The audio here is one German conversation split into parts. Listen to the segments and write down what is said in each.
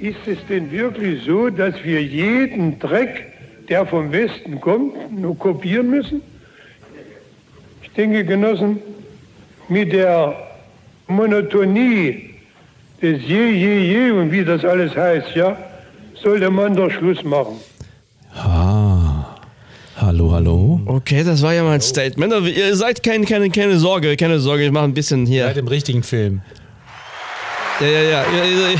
Ist es denn wirklich so, dass wir jeden Dreck, der vom Westen kommt, nur kopieren müssen? Ich denke, Genossen, mit der Monotonie des Je, Je, Je und wie das alles heißt, ja, sollte man doch Schluss machen. Ah. Hallo, hallo. Okay, das war ja mal ein Statement. Aber ihr seid keine, keine, keine Sorge, keine Sorge, ich mache ein bisschen hier. Seid im richtigen Film. Ja, ja, ja. ja, ja.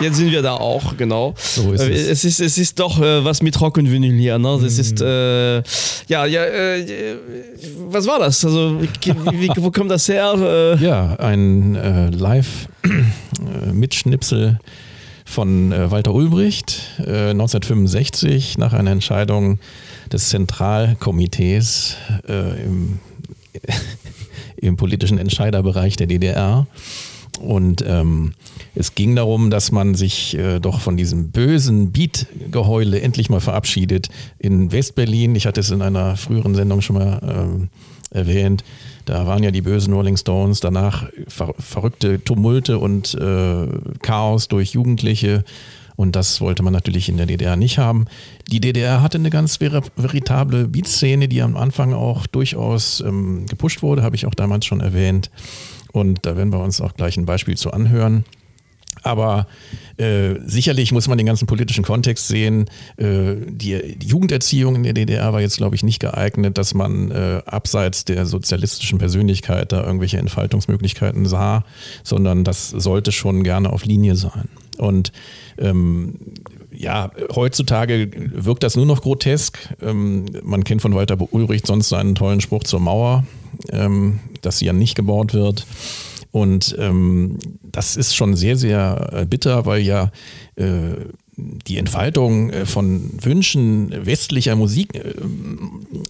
Jetzt sind wir da auch, genau. So ist Äh, es. es. ist, es ist doch äh, was mit Rock'n'Vinyl hier, ne? Es ist, äh, ja, ja, äh, was war das? Also, wie, wo kommt das her? Äh, Ja, ein äh, Live-Mitschnipsel von Walter Ulbricht äh, 1965 nach einer Entscheidung des Zentralkomitees im, im politischen Entscheiderbereich der DDR. Und ähm, es ging darum, dass man sich äh, doch von diesem bösen Beat-Geheule endlich mal verabschiedet. In Westberlin, ich hatte es in einer früheren Sendung schon mal ähm, erwähnt, da waren ja die bösen Rolling Stones, danach ver verrückte Tumulte und äh, Chaos durch Jugendliche. Und das wollte man natürlich in der DDR nicht haben. Die DDR hatte eine ganz ver veritable Beatszene, die am Anfang auch durchaus ähm, gepusht wurde, habe ich auch damals schon erwähnt. Und da werden wir uns auch gleich ein Beispiel zu anhören. Aber äh, sicherlich muss man den ganzen politischen Kontext sehen. Äh, die, die Jugenderziehung in der DDR war jetzt, glaube ich, nicht geeignet, dass man äh, abseits der sozialistischen Persönlichkeit da irgendwelche Entfaltungsmöglichkeiten sah, sondern das sollte schon gerne auf Linie sein. Und ähm, ja, heutzutage wirkt das nur noch grotesk. Ähm, man kennt von Walter Ulrich sonst seinen tollen Spruch zur Mauer, ähm, dass sie ja nicht gebaut wird. Und ähm, das ist schon sehr, sehr äh, bitter, weil ja äh, die Entfaltung äh, von Wünschen westlicher Musik, äh,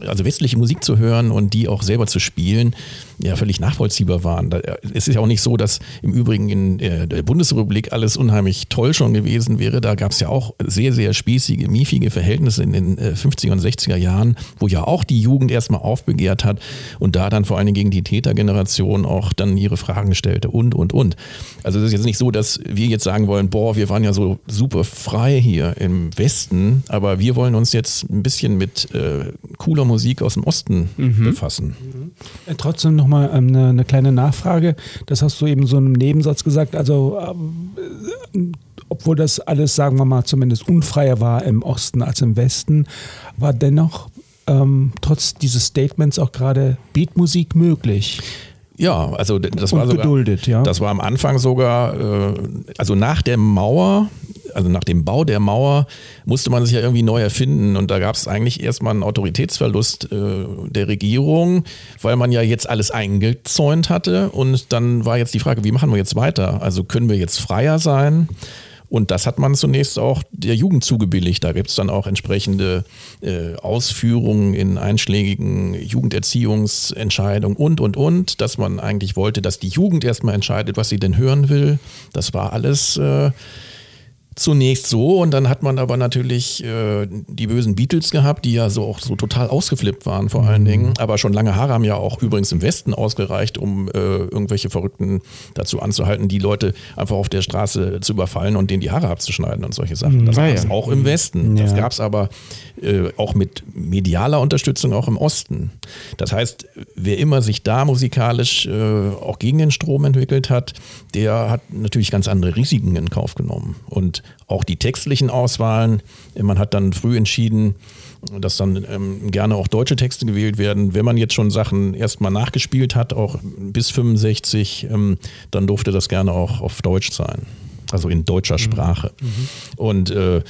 also westliche Musik zu hören und die auch selber zu spielen, ja völlig nachvollziehbar waren. Äh, es ist ja auch nicht so, dass im Übrigen in der Bundesrepublik alles unheimlich toll schon gewesen wäre. Da gab es ja auch sehr, sehr spießige, miefige Verhältnisse in den äh, 50er und 60er Jahren, wo ja auch die Jugend erstmal aufbegehrt hat und da dann vor Dingen gegen die Tätergeneration auch dann ihre Fragen stellte und, und, und. Also es ist jetzt nicht so, dass wir jetzt sagen wollen, boah, wir waren ja so super frei hier im Westen, aber wir wollen uns jetzt ein bisschen mit äh, cooler Musik aus dem Osten befassen. Äh, Trotzdem nochmal ähm, eine, eine kleine Nachfrage. Das hast du eben so im Nebensatz gesagt. Also, ähm, äh, obwohl das alles, sagen wir mal, zumindest unfreier war im Osten als im Westen, war dennoch ähm, trotz dieses Statements auch gerade Beatmusik möglich. Ja, also das Und war sogar, geduldet, ja. Das war am Anfang sogar, äh, also nach der Mauer, also nach dem Bau der Mauer musste man sich ja irgendwie neu erfinden und da gab es eigentlich erstmal einen Autoritätsverlust äh, der Regierung, weil man ja jetzt alles eingezäunt hatte und dann war jetzt die Frage, wie machen wir jetzt weiter? Also können wir jetzt freier sein? Und das hat man zunächst auch der Jugend zugebilligt. Da gibt es dann auch entsprechende äh, Ausführungen in einschlägigen Jugenderziehungsentscheidungen und, und, und, dass man eigentlich wollte, dass die Jugend erstmal entscheidet, was sie denn hören will. Das war alles äh, zunächst so und dann hat man aber natürlich äh, die bösen Beatles gehabt, die ja so auch so total ausgeflippt waren vor allen Dingen. Aber schon lange Haare haben ja auch übrigens im Westen ausgereicht, um äh, irgendwelche Verrückten dazu anzuhalten, die Leute einfach auf der Straße zu überfallen und denen die Haare abzuschneiden und solche Sachen. Das Ah, gab es ja. auch im Westen. Das Ja. gab es aber äh, auch mit medialer Unterstützung auch im Osten. Das heißt, wer immer sich da musikalisch äh, auch gegen den Strom entwickelt hat, der hat natürlich ganz andere Risiken in Kauf genommen. Und auch die textlichen Auswahlen, man hat dann früh entschieden, dass dann ähm, gerne auch deutsche Texte gewählt werden. Wenn man jetzt schon Sachen erstmal nachgespielt hat, auch bis 65, ähm, dann durfte das gerne auch auf Deutsch sein. Also in deutscher Sprache. Und äh,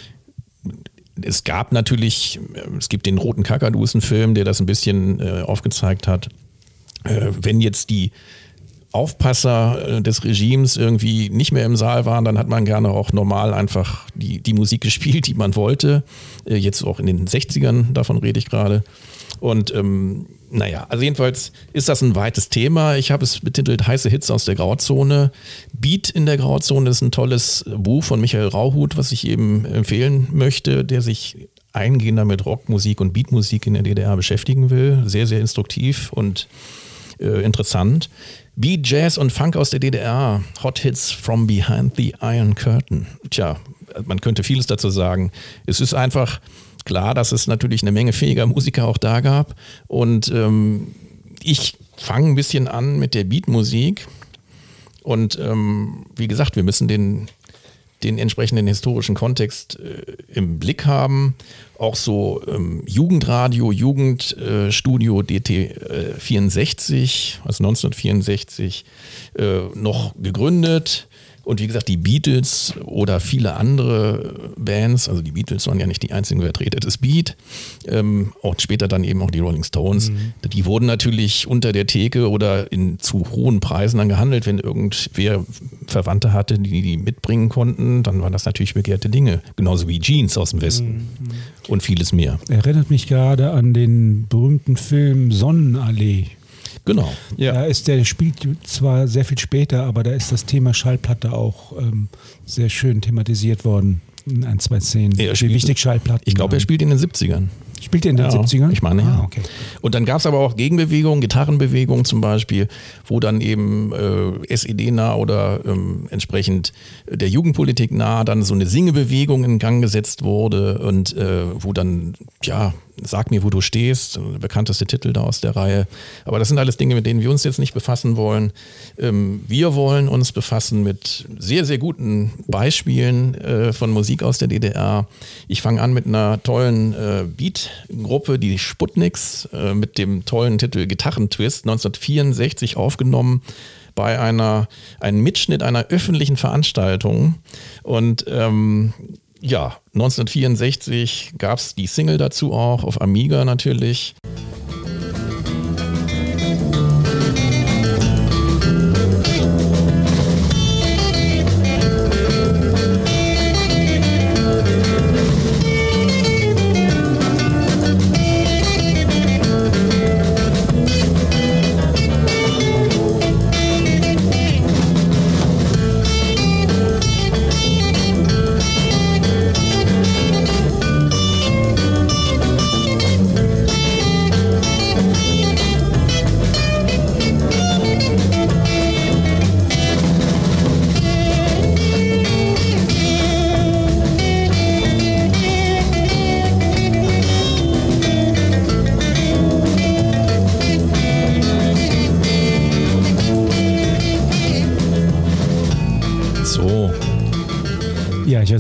es gab natürlich, äh, es gibt den Roten Kakadus, einen Film, der das ein bisschen äh, aufgezeigt hat. Äh, wenn jetzt die Aufpasser äh, des Regimes irgendwie nicht mehr im Saal waren, dann hat man gerne auch normal einfach die, die Musik gespielt, die man wollte. Äh, jetzt auch in den 60ern, davon rede ich gerade. Und ähm, naja, also jedenfalls ist das ein weites Thema. Ich habe es betitelt Heiße Hits aus der Grauzone. Beat in der Grauzone ist ein tolles Buch von Michael Rauhut, was ich eben empfehlen möchte, der sich eingehender mit Rockmusik und Beatmusik in der DDR beschäftigen will. Sehr, sehr instruktiv und äh, interessant. Beat, Jazz und Funk aus der DDR. Hot Hits from Behind the Iron Curtain. Tja, man könnte vieles dazu sagen. Es ist einfach klar, dass es natürlich eine Menge fähiger Musiker auch da gab. Und ähm, ich fange ein bisschen an mit der Beatmusik. Und ähm, wie gesagt, wir müssen den, den entsprechenden historischen Kontext äh, im Blick haben. Auch so ähm, Jugendradio, Jugendstudio äh, DT äh, 64, also 1964, äh, noch gegründet. Und wie gesagt, die Beatles oder viele andere Bands, also die Beatles waren ja nicht die einzigen Vertreter des Beat, ähm, auch später dann eben auch die Rolling Stones, mhm. die wurden natürlich unter der Theke oder in zu hohen Preisen dann gehandelt, wenn irgendwer Verwandte hatte, die die mitbringen konnten, dann waren das natürlich begehrte Dinge. Genauso wie Jeans aus dem Westen mhm. und vieles mehr. Erinnert mich gerade an den berühmten Film Sonnenallee. Genau. Ja. Da ist der spielt zwar sehr viel später, aber da ist das Thema Schallplatte auch ähm, sehr schön thematisiert worden in ein, zwei Szenen. Er wie wichtig Schallplatten. Ich glaube, er spielt in den 70ern. Spielt er in den ja, 70ern? Ich meine, ja. Ah, okay. Und dann gab es aber auch Gegenbewegungen, Gitarrenbewegungen zum Beispiel, wo dann eben äh, SED-nah oder ähm, entsprechend der Jugendpolitik nah dann so eine Singebewegung in Gang gesetzt wurde und äh, wo dann, ja, Sag mir, wo du stehst, bekannteste Titel da aus der Reihe. Aber das sind alles Dinge, mit denen wir uns jetzt nicht befassen wollen. Ähm, wir wollen uns befassen mit sehr, sehr guten Beispielen äh, von Musik aus der DDR. Ich fange an mit einer tollen äh, Beat-Gruppe, die Sputniks, äh, mit dem tollen Titel Gitarrentwist, 1964 aufgenommen bei einer, einem Mitschnitt einer öffentlichen Veranstaltung. Und ähm, ja, 1964 gab es die Single dazu auch, auf Amiga natürlich.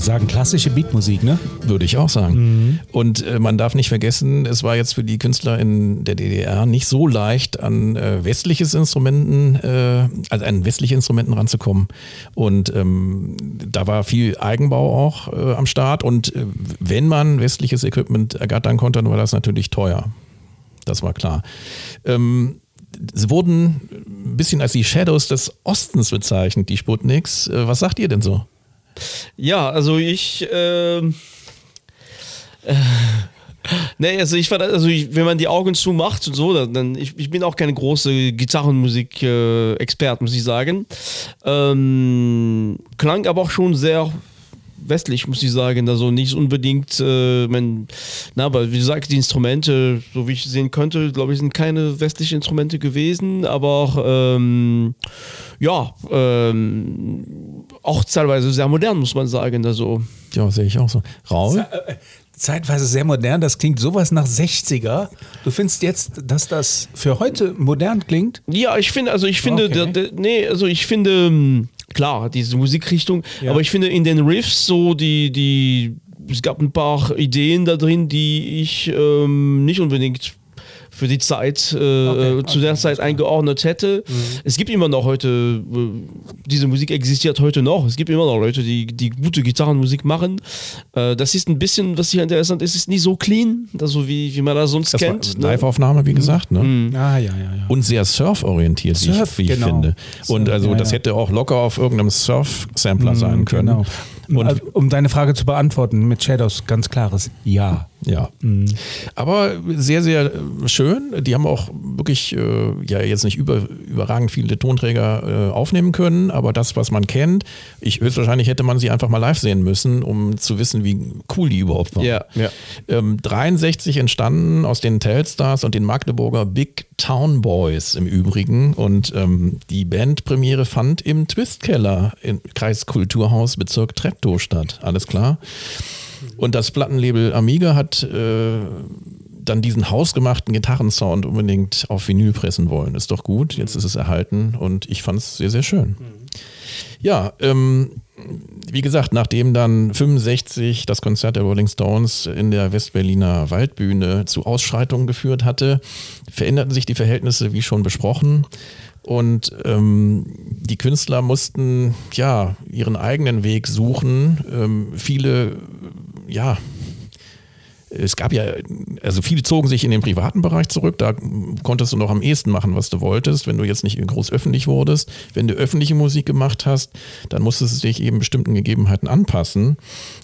Sagen, klassische Beatmusik, ne? Würde ich auch sagen. Mhm. Und äh, man darf nicht vergessen, es war jetzt für die Künstler in der DDR nicht so leicht, an äh, westliches Instrumenten, äh, also an westliche Instrumenten ranzukommen. Und ähm, da war viel Eigenbau auch äh, am Start. Und äh, wenn man westliches Equipment ergattern konnte, dann war das natürlich teuer. Das war klar. Ähm, Sie wurden ein bisschen als die Shadows des Ostens bezeichnet, die Sputniks. Äh, was sagt ihr denn so? Ja, also ich. Äh, äh, Nee, also ich war, also ich, wenn man die Augen zumacht und so, dann ich, ich bin auch keine große Gitarrenmusik-Expert, muss ich sagen. Ähm, klang aber auch schon sehr westlich, muss ich sagen. Also nicht unbedingt, äh, mein, na, aber wie gesagt, die Instrumente, so wie ich sehen könnte, glaube ich, sind keine westlichen Instrumente gewesen, aber auch, ähm, ja, ähm, auch teilweise sehr modern, muss man sagen. Also. Ja, sehe ich auch so. Raul? Äh, zeitweise sehr modern, das klingt sowas nach 60er. Du findest jetzt, dass das für heute modern klingt? Ja, ich finde, also ich finde, okay. der, der, nee, also ich finde, ähm, klar, diese Musikrichtung, ja. aber ich finde in den Riffs so die, die, es gab ein paar Ideen da drin, die ich ähm, nicht unbedingt für die Zeit, äh, okay, zu der Zeit eingeordnet hätte. Mhm. Es gibt immer noch heute, äh, diese Musik existiert heute noch. Es gibt immer noch Leute, die, die gute Gitarrenmusik machen. Äh, das ist ein bisschen, was hier interessant ist, ist nicht so clean, also wie, wie man das sonst das kennt. Ne? Live-Aufnahme, wie mhm. gesagt. Ne? Mhm. Ah, ja, ja, ja. Und sehr surf-orientiert, Surf, wie ich, wie genau. ich finde. Und also ja, das hätte auch locker auf irgendeinem Surf-Sampler mhm, sein können. Genau. Und also, um deine Frage zu beantworten, mit Shadows ganz klares Ja. Ja. Mhm. Aber sehr, sehr schön. Die haben auch wirklich äh, ja jetzt nicht über, überragend viele Tonträger äh, aufnehmen können, aber das, was man kennt, ich höchstwahrscheinlich hätte man sie einfach mal live sehen müssen, um zu wissen, wie cool die überhaupt waren. Ja, ja. Ähm, 63 entstanden aus den Telsstars und den Magdeburger Big Town Boys im Übrigen. Und ähm, die Bandpremiere fand im Twistkeller im Kreiskulturhaus Bezirk Treptow statt. Alles klar. Und das Plattenlabel Amiga hat äh, dann diesen hausgemachten Gitarrensound unbedingt auf Vinyl pressen wollen. Ist doch gut, jetzt ist es erhalten und ich fand es sehr, sehr schön. Ja, ähm, wie gesagt, nachdem dann 65 das Konzert der Rolling Stones in der Westberliner Waldbühne zu Ausschreitungen geführt hatte, veränderten sich die Verhältnisse, wie schon besprochen. Und ähm, die Künstler mussten ja ihren eigenen Weg suchen. Ähm, viele, ja, es gab ja, also viele zogen sich in den privaten Bereich zurück, da konntest du noch am ehesten machen, was du wolltest, wenn du jetzt nicht groß öffentlich wurdest. Wenn du öffentliche Musik gemacht hast, dann musstest du dich eben bestimmten Gegebenheiten anpassen.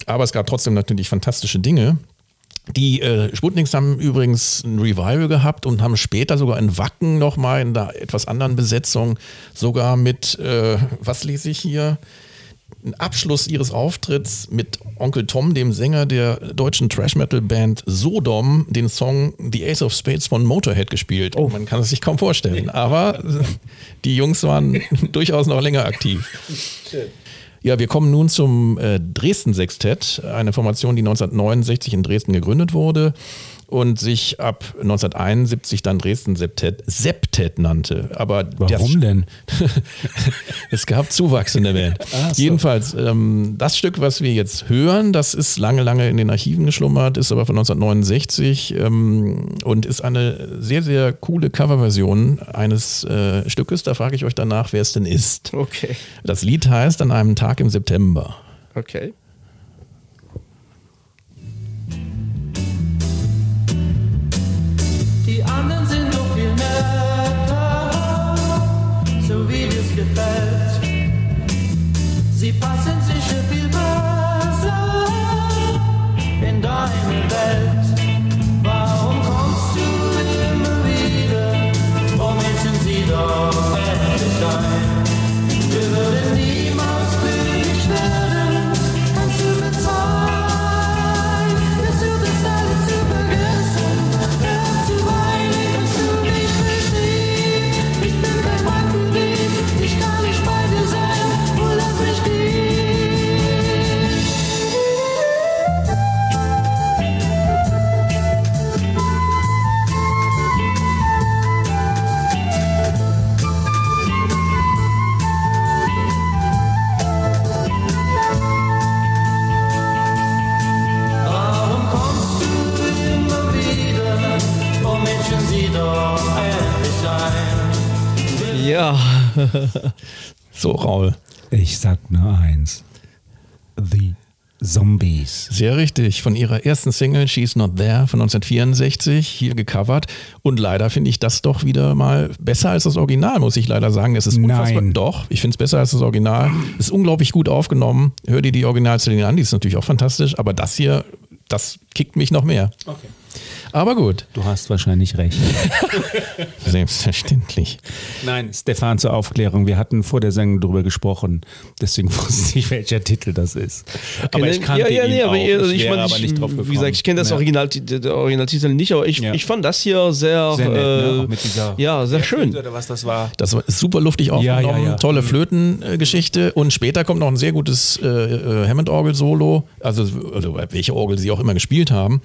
Aber es gab trotzdem natürlich fantastische Dinge. Die äh, Sputniks haben übrigens ein Revival gehabt und haben später sogar in Wacken nochmal in einer etwas anderen Besetzung sogar mit, äh, was lese ich hier? Ein Abschluss ihres Auftritts mit Onkel Tom, dem Sänger der deutschen Trash-Metal-Band Sodom, den Song The Ace of Spades von Motorhead gespielt. Oh. Man kann es sich kaum vorstellen. Aber die Jungs waren durchaus noch länger aktiv. Schön. Ja, wir kommen nun zum äh, Dresden-Sextett, eine Formation, die 1969 in Dresden gegründet wurde und sich ab 1971 dann Dresden Septet, Septet nannte. Aber Warum denn? es gab Zuwachs in der Band. Ah, so. Jedenfalls, ähm, das Stück, was wir jetzt hören, das ist lange, lange in den Archiven geschlummert, ist aber von 1969 ähm, und ist eine sehr, sehr coole Coverversion eines äh, Stückes. Da frage ich euch danach, wer es denn ist. Okay. Das Lied heißt An einem Tag im September. Okay. So, Raul. Ich sag nur eins. The Zombies. Sehr richtig. Von ihrer ersten Single She's Not There von 1964 hier gecovert. Und leider finde ich das doch wieder mal besser als das Original, muss ich leider sagen. Es ist unfassbar. Nein. Doch, ich finde es besser als das Original. Ist unglaublich gut aufgenommen. Hör dir die Originalszene an, die ist natürlich auch fantastisch. Aber das hier, das kickt mich noch mehr. Okay. Aber gut. Du hast wahrscheinlich recht. Selbstverständlich. Nein, Stefan, zur Aufklärung. Wir hatten vor der Sendung darüber gesprochen. Deswegen wusste ich, welcher Titel das ist. aber ich kannte ja, ja, ihn aber auch. ich, also ich mein, aber ich, nicht drauf wie gekommen. gesagt, ich kenne das Ja. Original, der Originaltitel nicht, aber ich, Ja. ich fand das hier sehr, Sehr nett, ne? äh, mit dieser ja, sehr schön. Oder was das war. Das ist super luftig aufgenommen, Ja, ja, ja. tolle Flötengeschichte und später kommt noch ein sehr gutes äh, äh, Hammond-Orgel-Solo, also, also welche Orgel sie auch immer gespielt haben.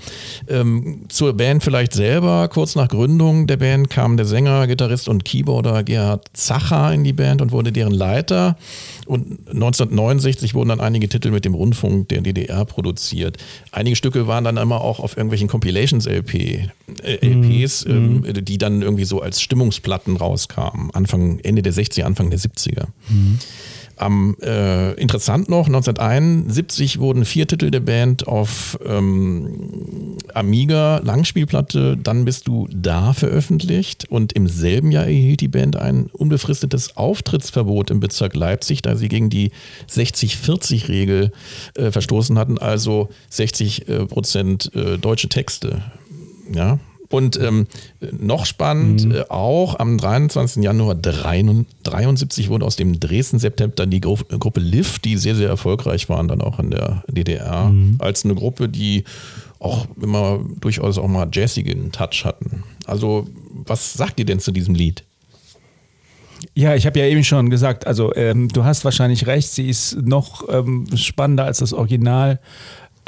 Ähm, zur Band vielleicht selber, kurz nach Gründung der Band kam der Sänger, Gitarrist und Keyboarder Gerhard Zacher in die Band und wurde deren Leiter. Und 1969 wurden dann einige Titel mit dem Rundfunk der DDR produziert. Einige Stücke waren dann immer auch auf irgendwelchen Compilations-LP, äh, LPs, ähm, die dann irgendwie so als Stimmungsplatten rauskamen. Anfang, Ende der 60er, Anfang der 70er. Am äh, interessant noch, 1971 wurden vier Titel der Band auf ähm, Amiga Langspielplatte Dann bist du da veröffentlicht. Und im selben Jahr erhielt die Band ein unbefristetes Auftrittsverbot im Bezirk Leipzig, da sie gegen die 60-40-Regel äh, verstoßen hatten, also 60 äh, Prozent äh, deutsche Texte. Ja, und ähm, noch spannend, äh, auch am 23. Januar 73 wurde aus dem Dresden September dann die Gru Gruppe Lift, die sehr, sehr erfolgreich waren, dann auch in der DDR, als eine Gruppe, die auch immer durchaus auch mal jazzigen Touch hatten. Also, was sagt ihr denn zu diesem Lied? Ja, ich habe ja eben schon gesagt, also ähm, du hast wahrscheinlich recht, sie ist noch ähm, spannender als das Original.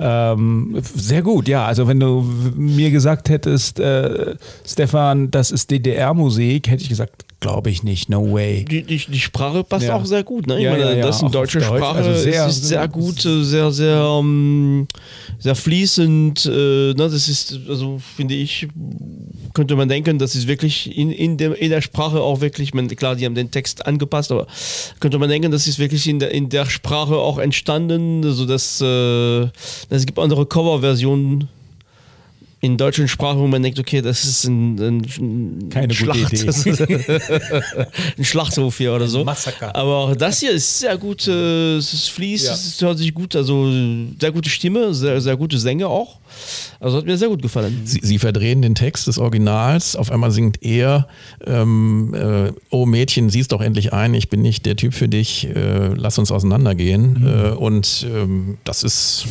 Ähm, sehr gut, ja. Also wenn du mir gesagt hättest, äh, Stefan, das ist DDR-Musik, hätte ich gesagt, glaube ich nicht, no way. Die, die, die Sprache passt Ja. auch sehr gut. Ne? Ich Ja, meine, ja, das ist eine auch deutsche auf Deutsch. Sprache. Also sehr- ist sehr gut, sehr, sehr, ähm, sehr fließend. Äh, ne? Das ist, also finde ich, könnte man denken, das ist wirklich in, in, der, in der Sprache auch wirklich, man, klar, die haben den Text angepasst, aber könnte man denken, das ist wirklich in der, in der Sprache auch entstanden. Also das, äh, es gibt andere Coverversionen in deutschen Sprache, wo man denkt, okay, das ist ein, ein, Keine ein gute Schlacht, ein Schlachthof hier oder so. Massaker. Aber das hier ist sehr gut, äh, es fließt, Ja. es hört sich gut, also sehr gute Stimme, sehr, sehr gute Sänger auch. Also hat mir sehr gut gefallen. Sie, sie verdrehen den Text des Originals. Auf einmal singt er, ähm, äh, oh Mädchen, siehst doch endlich ein, ich bin nicht der Typ für dich, äh, lass uns auseinandergehen. Äh, und ähm, das ist,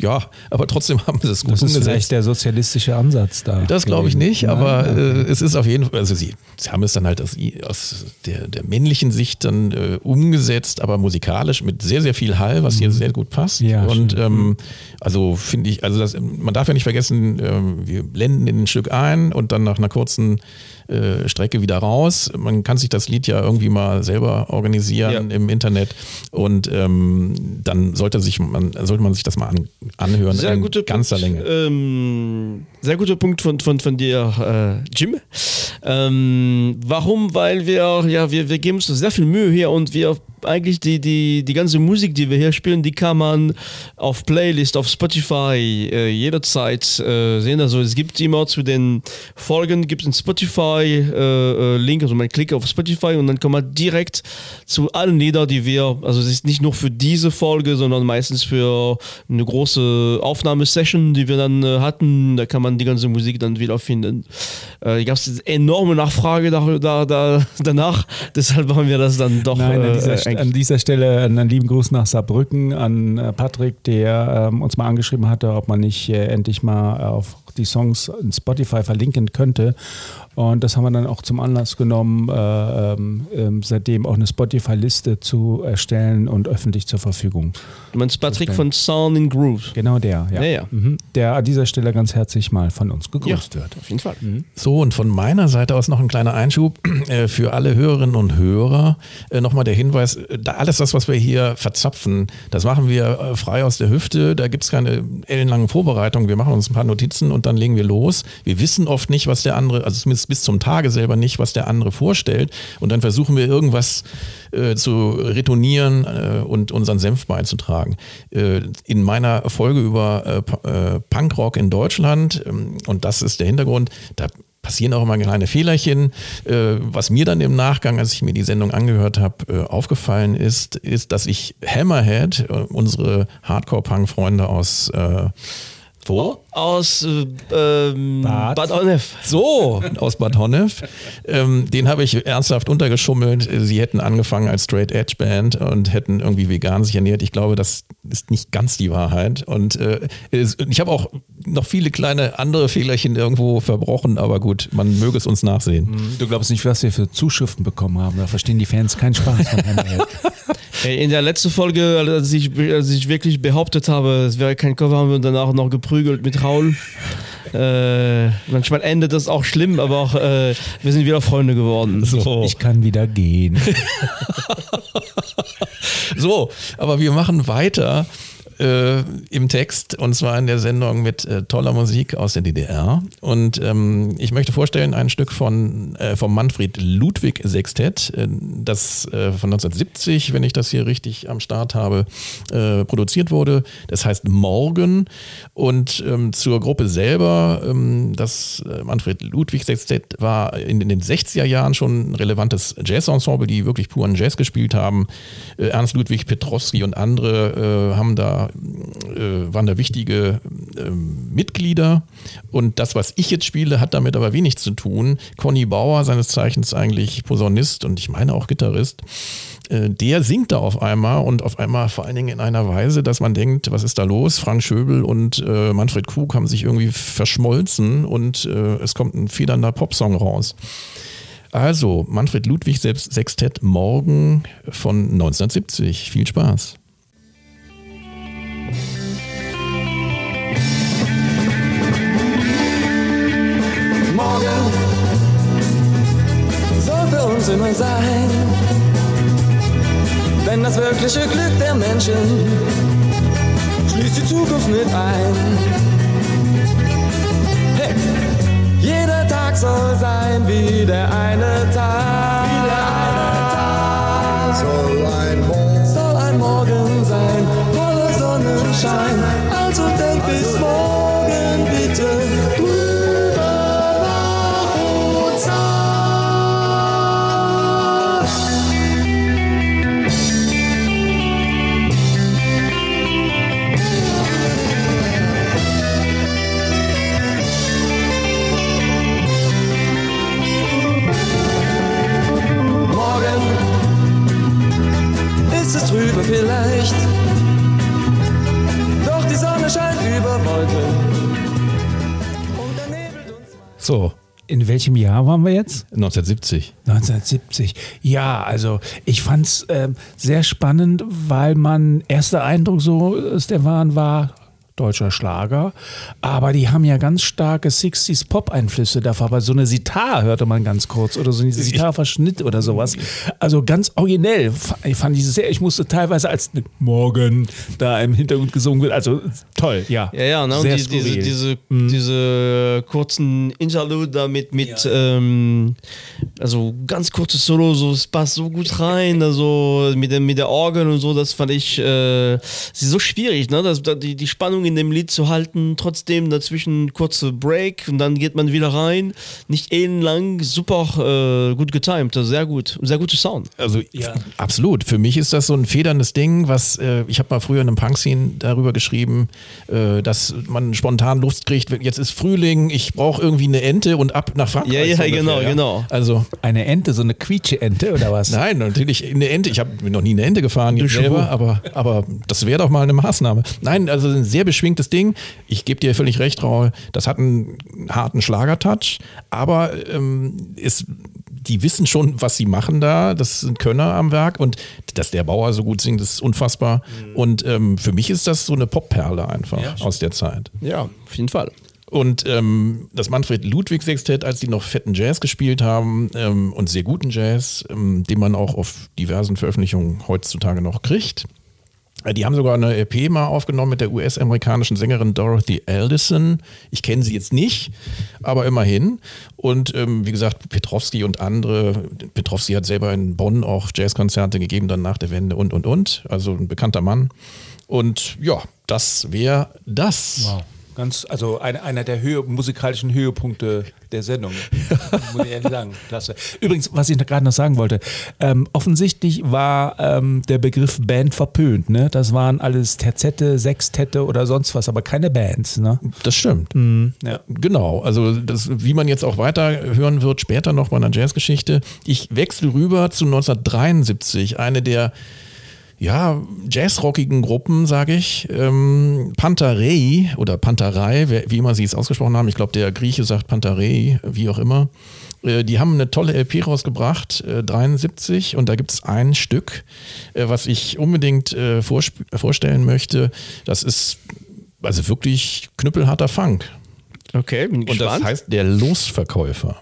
ja, aber trotzdem haben sie es gut Das ist umgesetzt. vielleicht der sozialistische Ansatz da. Das glaube ich nicht, Nein? aber äh, es ist auf jeden Fall, also sie, sie haben es dann halt aus, aus der, der männlichen Sicht dann äh, umgesetzt, aber musikalisch mit sehr, sehr viel Hall, was hier sehr gut passt. Mhm. Ja, Und ähm, also finde ich, also das, man darf ja nicht vergessen, ähm, wir blenden in ein Stück ein und dann nach einer kurzen äh, Strecke wieder raus. Man kann sich das Lied ja irgendwie mal selber organisieren Ja. im Internet und ähm, dann sollte sich man sollte man sich das mal an, anhören Sehr in guter ganzer Punkt, Länge. Ähm, sehr guter Punkt von, von, von dir, äh, Jim. Ähm, warum? Weil wir, ja, wir, wir geben uns sehr viel Mühe hier und wir eigentlich die, die, die ganze Musik, die wir hier spielen, die kann man auf Playlist, auf Spotify äh, jederzeit äh, sehen. Also es gibt immer zu den Folgen, gibt es einen Spotify-Link, äh, Link, also man klickt auf Spotify und dann kommt man direkt zu allen Liedern, die wir, also es ist nicht nur für diese Folge, sondern meistens für eine große Aufnahmesession, die wir dann äh, hatten. Da kann man die ganze Musik dann wiederfinden. Äh, gab es enorme Nachfrage da, da, da, danach, deshalb haben wir das dann doch Nein, an äh, dieser, eigentlich- an dieser Stelle einen lieben Gruß nach Saarbrücken an äh, Patrick, der ähm, uns mal angeschrieben hatte, ob man nicht äh, endlich mal auf die Songs in Spotify verlinken könnte. Und das haben wir dann auch zum Anlass genommen, äh, ähm, ähm, seitdem auch eine Spotify-Liste zu erstellen und öffentlich zur Verfügung. Du meinst Patrick von Sound in Groove. Genau der, ja. Ja, ja. Mhm. Der an dieser Stelle ganz herzlich mal von uns gegrüßt wird. Auf jeden Fall. So, und von meiner Seite aus noch ein kleiner Einschub äh, für alle Hörerinnen und Hörer. Äh, Nochmal der Hinweis, äh, da alles das, was wir hier verzapfen, das machen wir äh, frei aus der Hüfte. Da gibt es keine ellenlangen Vorbereitungen. Wir machen uns ein paar Notizen und dann legen wir los. Wir wissen oft nicht, was der andere, also zumindest bis zum Tage selber nicht, was der andere vorstellt. Und dann versuchen wir irgendwas äh, zu retournieren äh, und unseren Senf beizutragen. Äh, in meiner Folge über äh, äh, Punkrock in Deutschland, ähm, und das ist der Hintergrund, da passieren auch immer kleine Fehlerchen. Äh, was mir dann im Nachgang, als ich mir die Sendung angehört habe, aufgefallen ist, ist, dass ich Hammerhead, unsere Hardcore-Punk-Freunde aus äh, wo? Aus äh, ähm, Bad. Bad Honnef. So, aus Bad Honnef. Ähm, den habe ich ernsthaft untergeschummelt. Sie hätten angefangen als Straight Edge Band und hätten irgendwie vegan sich ernährt. Ich glaube, das ist nicht ganz die Wahrheit. Und äh, es- ich habe auch noch viele kleine andere Fehlerchen irgendwo verbrochen, aber gut, man möge es uns nachsehen. Du glaubst nicht, was wir für Zuschriften bekommen haben. Da verstehen die Fans keinen Spaß von In der letzten Folge, als ich, als ich wirklich behauptet habe, es wäre kein Cover, haben wir danach noch geprügelt mit Raul. Äh, manchmal endet das auch schlimm, aber auch, äh, wir sind wieder Freunde geworden. So. Ich kann wieder gehen. So, aber wir machen weiter äh, im Text und zwar in der Sendung mit äh, toller Musik aus der DDR. Und ähm, ich möchte vorstellen ein Stück von äh, vom Manfred Ludwig Sextett, äh, das äh, von 1970, wenn ich das hier richtig am Start habe, äh, produziert wurde. Das heißt Morgen und ähm, zur Gruppe selber, ähm, das Manfred Ludwig Sextett war in, in den 60er Jahren schon ein relevantes Jazzensemble, die wirklich puren Jazz gespielt haben. Ernst Ludwig Petrowski und andere haben da, äh, waren da wichtige äh, Mitglieder. Und das, was ich jetzt spiele, hat damit aber wenig zu tun. Conny Bauer, seines Zeichens eigentlich Posaunist und ich meine auch Gitarrist, äh, der singt da auf einmal und auf einmal vor allen Dingen in einer Weise, dass man denkt, was ist da los? Frank Schöbel und äh, Manfred Krug haben sich irgendwie verschmolzen und äh, es kommt ein federnder Popsong raus. Also, Manfred Ludwig selbst Sextett morgen von 1970. Viel Spaß. Das wirkliche Glück der Menschen schließt die Zukunft mit ein. Hey, jeder Tag soll sein wie der eine Tag. Vielleicht, doch die Sonne scheint über Wolken. Und der Nebel uns So, in welchem Jahr waren wir jetzt? 1970. 1970. Ja, also ich fand es ähm, sehr spannend, weil man erster Eindruck so, Stefan, war deutscher Schlager, aber die haben ja ganz starke 60s Pop-Einflüsse davor, aber so eine Sitar hörte man ganz kurz oder so ein Sitar-Verschnitt oder sowas. Also ganz originell ich fand ich sehr, ich musste teilweise als Morgen da im Hintergrund gesungen wird, also toll, ja. Ja, ja, ne? und Sehr die, diese, diese, diese kurzen Interlude damit mit, ähm, also ganz kurzes Solo, so, es passt so gut rein, also mit, dem, mit der Orgel und so, das fand ich äh, es ist so schwierig, ne? Das, da- die, die Spannung in dem Lied zu halten, trotzdem dazwischen kurze Break und dann geht man wieder rein, nicht ellenlang, super äh, gut getimed, also sehr gut, sehr guter Sound. Also absolut. Für mich ist das so ein federndes Ding, was äh, ich habe mal früher in einem Punk-Scene darüber geschrieben, äh, dass man spontan Lust kriegt. Jetzt ist Frühling, ich brauche irgendwie eine Ente und ab nach Frankreich. Ja, ja, so ungefähr, genau, genau. Also Eine Ente, so eine Quietsche-Ente oder was? Nein, natürlich eine Ente. Ich habe noch nie eine Ente gefahren selber, aber, aber das wäre doch mal eine Maßnahme. Nein, also ein sehr beschwingtes Ding. Ich gebe dir völlig recht, Raul. Das hat einen harten Schlagertouch, aber ähm, ist, die wissen schon, was sie machen da. Das sind Könner am Werk und dass der Bauer so gut singt, ist unfassbar. Und ähm, für mich ist das so eine Popperle einfach aus der Zeit. Ja, auf jeden Fall. Und ähm, das Manfred Ludwig Sextett, als die noch fetten Jazz gespielt haben ähm, und sehr guten Jazz, ähm, den man auch auf diversen Veröffentlichungen heutzutage noch kriegt. Äh, Die haben sogar eine EP mal aufgenommen mit der US-amerikanischen Sängerin Dorothy Aldison. Ich kenne sie jetzt nicht, aber immerhin. Und ähm, wie gesagt, Petrowski und andere. Petrowski hat selber in Bonn auch Jazzkonzerte gegeben, dann nach der Wende und, und, und. Also ein bekannter Mann. Und ja, das wäre das. Wow. Ganz, also ein, einer der Höhe, musikalischen Höhepunkte der Sendung. Muss ich ehrlich sagen. Klasse. Übrigens, was ich gerade noch sagen wollte, ähm, offensichtlich war ähm, der Begriff Band verpönt. Ne? Das waren alles Terzette, Sextette oder sonst was, aber keine Bands. Ne? Das stimmt. Ja. Genau, also das, wie man jetzt auch weiter hören wird, später noch bei einer Jazzgeschichte. Ich wechsle rüber zu 1973, eine der ja, jazzrockigen Gruppen, sage ich. Ähm, Pantarei oder Pantarei, wie immer sie es ausgesprochen haben. Ich glaube, der Grieche sagt Pantarei, wie auch immer. Äh, Die haben eine tolle LP rausgebracht, äh, 73, und da gibt es ein Stück, äh, was ich unbedingt äh, vorstellen möchte. Das ist also wirklich knüppelharter Funk. Okay, bin Und gespannt. das heißt der Losverkäufer.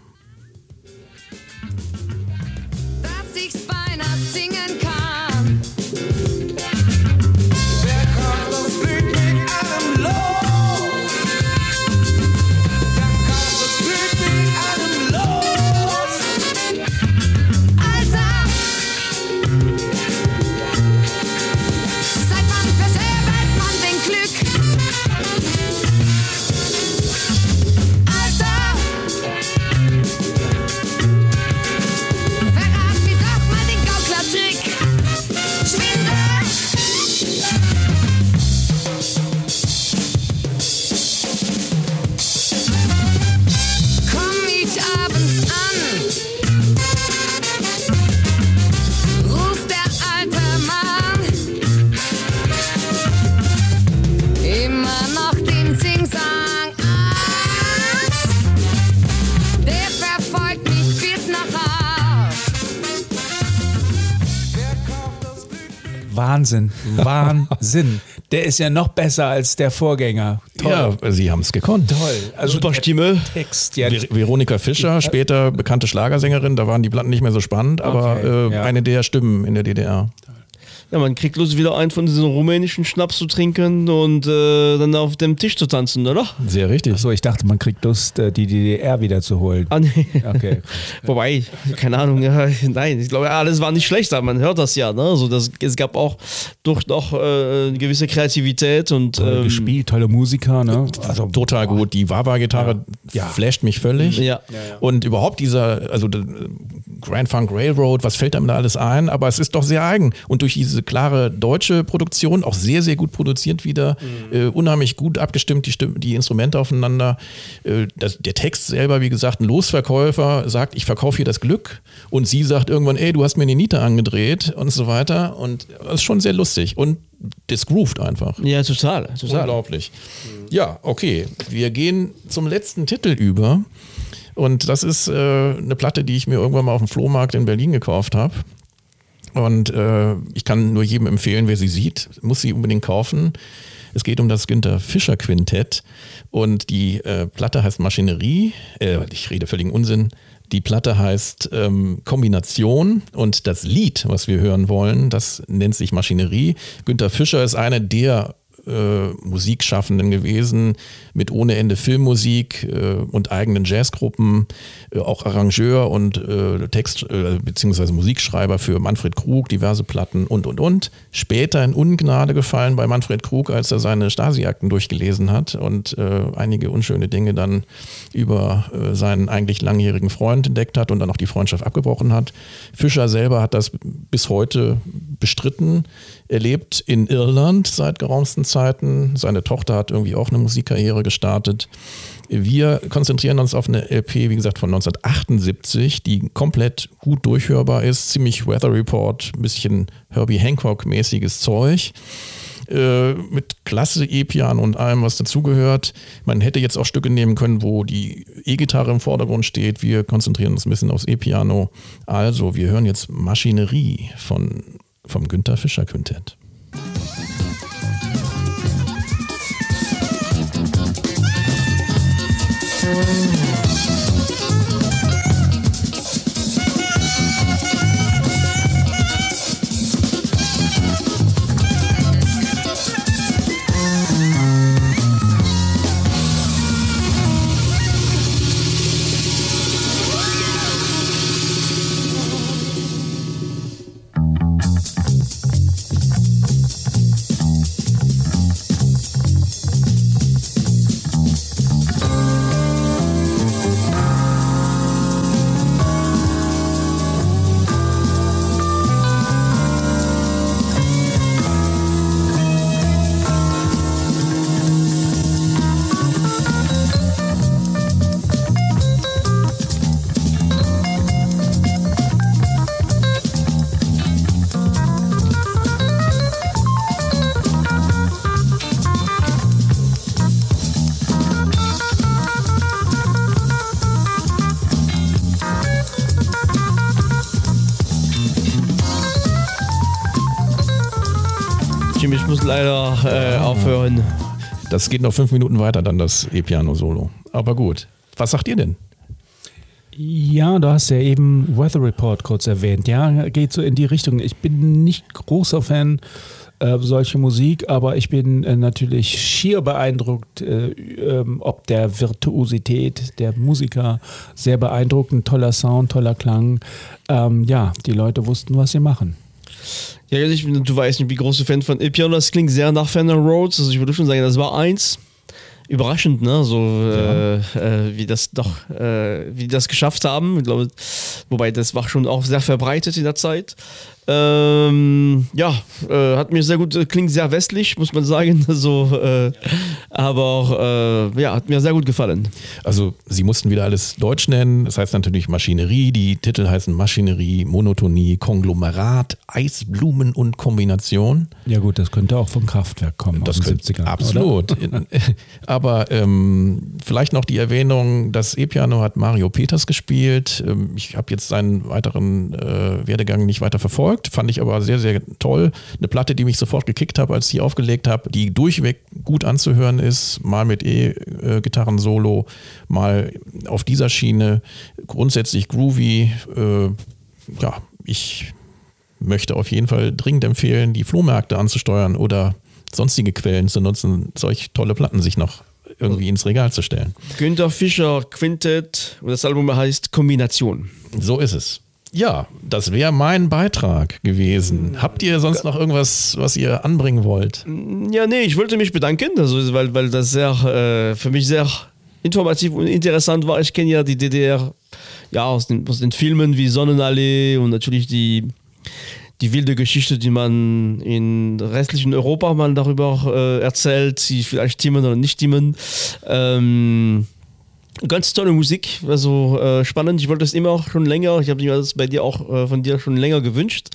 Wahnsinn. Wahnsinn. Der ist ja noch besser als der Vorgänger. Toll. Ja, sie haben es gekonnt. Toll. Also Super Stimme. Text, ja. Ver Veronika Fischer, später bekannte Schlagersängerin, da waren die Platten nicht mehr so spannend, aber Okay, äh, ja. eine der Stimmen in der DDR. Ja, man kriegt Lust, wieder einen von diesen rumänischen Schnaps zu trinken und äh, dann auf dem Tisch zu tanzen, oder? Sehr richtig. Achso, ich dachte, man kriegt Lust, äh, die DDR wieder zu holen. Ah, nee. Okay. Wobei, keine Ahnung, ja, nein, ich glaube, alles war nicht schlecht, aber man hört das ja. Ne? Also das, es gab auch durch noch äh, eine gewisse Kreativität und Toll ähm, gespielt, tolle Musiker, ne? Also Total gut. Die Wawa-Gitarre flasht mich völlig. Ja. Und überhaupt dieser, also der Grand Funk Railroad, was fällt einem da alles ein? Aber es ist doch sehr eigen. Und durch diese klare deutsche Produktion, auch sehr, sehr gut produziert wieder, äh, unheimlich gut abgestimmt, die, Stimme, die Instrumente aufeinander. Äh, das, der Text selber, wie gesagt, ein Losverkäufer sagt, ich verkaufe hier das Glück. Und sie sagt irgendwann, ey, du hast mir eine Niete angedreht und so weiter. Und das ist schon sehr lustig. Und das groovt einfach. ja, total, total. Unglaublich. Ja, okay. Wir gehen zum letzten Titel über. Und das ist äh, eine Platte, die ich mir irgendwann mal auf dem Flohmarkt in Berlin gekauft habe. Und äh, ich kann nur jedem empfehlen, wer sie sieht, muss sie unbedingt kaufen. Es geht um das Günther Fischer Quintett und die äh, Platte heißt Maschinerie. Äh, ich rede völligen Unsinn. Die Platte heißt ähm, Kombination und das Lied, was wir hören wollen, das nennt sich Maschinerie. Günther Fischer ist einer der äh, Musikschaffenden gewesen, mit ohne Ende Filmmusik äh, und eigenen Jazzgruppen, äh, auch Arrangeur und äh, Text- äh, bzw. Musikschreiber für Manfred Krug, diverse Platten und und und. Später in Ungnade gefallen bei Manfred Krug, als er seine Stasi-Akten durchgelesen hat und äh, einige unschöne Dinge dann über seinen eigentlich langjährigen Freund entdeckt hat und dann auch die Freundschaft abgebrochen hat. Fischer selber hat das bis heute bestritten. Er lebt in Irland seit geraumesten Zeiten. Seine Tochter hat irgendwie auch eine Musikkarriere gestartet. Wir konzentrieren uns auf eine LP, wie gesagt, von 1978, die komplett gut durchhörbar ist. Ziemlich Weather Report, ein bisschen Herbie Hancock-mäßiges Zeug. Äh, mit klasse E-Piano und allem, was dazugehört. Man hätte jetzt auch Stücke nehmen können, wo die E-Gitarre im Vordergrund steht. Wir konzentrieren uns ein bisschen aufs E-Piano. Also, wir hören jetzt Maschinerie von, vom Günther Fischer Quintett. Jimmy, äh, aufhören. Das geht noch fünf Minuten weiter, dann das E-Piano-Solo. Aber gut. Was sagt ihr denn? Ja, du hast ja eben Weather Report kurz erwähnt. Ja, geht so in die Richtung. Ich bin nicht großer Fan äh, solcher Musik, aber ich bin äh, natürlich schier beeindruckt, äh, ähm, ob der Virtuosität der Musiker. Sehr beeindruckend, toller Sound, toller Klang. Ähm, ja, die Leute wussten, was sie machen. Ja, ich, bin- du weißt nicht, wie große Fan von E-Piano. Das klingt sehr nach Fender Rhodes. Also ich würde schon sagen, das war eins. Überraschend, ne? So äh, äh, wie das doch, äh, wie das geschafft haben. Ich glaube, wobei das war schon auch sehr verbreitet in der Zeit. Ähm, ja, äh, hat mir sehr gut, äh, klingt sehr westlich, muss man sagen. So, äh, aber auch, äh, ja, hat mir sehr gut gefallen. Also, sie mussten wieder alles Deutsch nennen. Das heißt natürlich Maschinerie. Die Titel heißen Maschinerie, Monotonie, Konglomerat, Eisblumen und Kombination. Ja gut, das könnte auch vom Kraftwerk kommen Das aus den könnte, 70ern. Oder? absolut. Aber ähm, vielleicht noch die Erwähnung, das E-Piano hat Mario Peters gespielt. Ähm, ich habe jetzt seinen weiteren äh, Werdegang nicht weiter verfolgt. Verfolgt, fand ich aber sehr, sehr toll. Eine Platte, die mich sofort gekickt habe, als ich die aufgelegt habe, die durchweg gut anzuhören ist, mal mit E-Gitarren-Solo, mal auf dieser Schiene, grundsätzlich groovy. Äh, ja, ich möchte auf jeden Fall dringend empfehlen, die Flohmärkte anzusteuern oder sonstige Quellen zu nutzen, solch tolle Platten sich noch irgendwie ins Regal zu stellen. Günter Fischer Quintet und das Album heißt Kombination. So ist es. Ja, das wäre mein Beitrag gewesen. Habt ihr sonst noch irgendwas, was ihr anbringen wollt? Ja, nee, ich wollte mich bedanken, also, weil, weil das sehr äh, für mich sehr informativ und interessant war. Ich kenne ja die DDR ja, aus, den, aus den Filmen wie Sonnenallee und natürlich die, die wilde Geschichte, die man in restlichen Europa man darüber äh, erzählt, die vielleicht stimmen oder nicht stimmen. Ähm, ganz tolle Musik, also äh, spannend. Ich wollte es immer auch schon länger. Ich habe mir das bei dir auch äh, von dir schon länger gewünscht.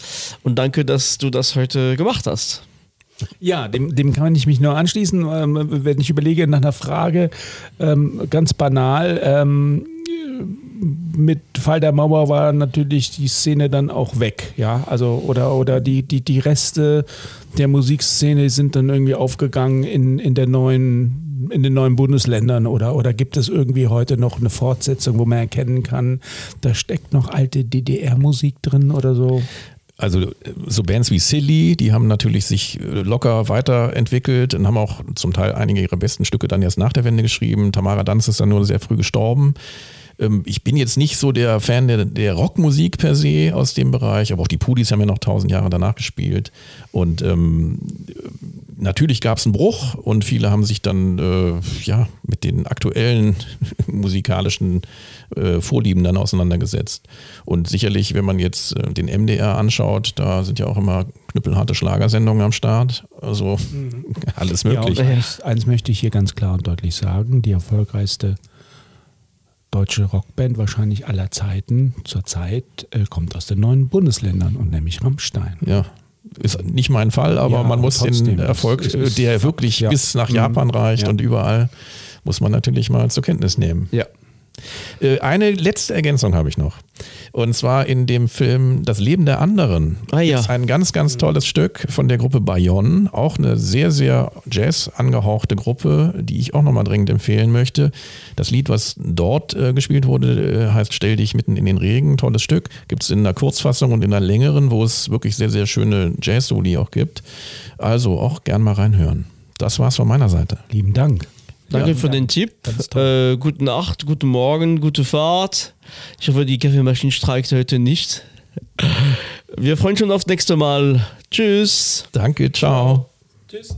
Und danke, dass du das heute gemacht hast. Ja, dem, dem kann ich mich nur anschließen. Ähm, wenn ich überlege nach einer Frage, ähm, ganz banal, ähm, mit Fall der Mauer war natürlich die Szene dann auch weg, ja, also oder oder die die die Reste der Musikszene sind dann irgendwie aufgegangen in in der neuen in den neuen Bundesländern oder oder gibt es irgendwie heute noch eine Fortsetzung, wo man erkennen kann, da steckt noch alte DDR-Musik drin oder so? Also so Bands wie Silly, die haben natürlich sich äh, locker weiterentwickelt und haben auch zum Teil einige ihrer besten Stücke dann erst nach der Wende geschrieben. Tamara Danz ist dann nur sehr früh gestorben. Ähm, ich bin jetzt nicht so der Fan der, der, Rockmusik per se aus dem Bereich, aber auch die Pudis haben ja noch tausend Jahre danach gespielt. Und ähm, natürlich gab es einen Bruch und viele haben sich dann äh, ja, mit den aktuellen musikalischen äh, Vorlieben dann auseinandergesetzt. Und sicherlich, wenn man jetzt äh, den MDR anschaut, da sind ja auch immer knüppelharte Schlagersendungen am Start. Also mhm. alles möglich. Ja, eins, eins möchte ich hier ganz klar und deutlich sagen, die erfolgreichste deutsche Rockband wahrscheinlich aller Zeiten zurzeit äh, kommt aus den neuen Bundesländern und nämlich Rammstein. Ja. Ist nicht mein Fall, aber ja, man muss den Erfolg, ist, der wirklich ja. bis nach Japan mhm. reicht ja. und überall, muss man natürlich mal zur Kenntnis nehmen. Ja. Äh, eine letzte Ergänzung habe ich noch. Und zwar in dem Film Das Leben der anderen. Ah, ja. ist ein ganz, ganz tolles Stück von der Gruppe Bayonne. Auch eine sehr, sehr Jazz angehauchte Gruppe, die ich auch nochmal dringend empfehlen möchte. Das Lied, was dort äh, gespielt wurde, äh, heißt Stell dich mitten in den Regen. Tolles Stück. Gibt es in einer Kurzfassung und in einer längeren, wo es wirklich sehr, sehr schöne Jazz-Soli auch gibt. Also auch gern mal reinhören. Das war's von meiner Seite. Lieben Dank. Danke ja, für den Tipp. Äh, gute Nacht, guten Morgen, gute Fahrt. Ich hoffe, die Kaffeemaschine streikt heute nicht. Wir freuen uns schon aufs nächste Mal. Tschüss. Danke, ciao. Tschüss.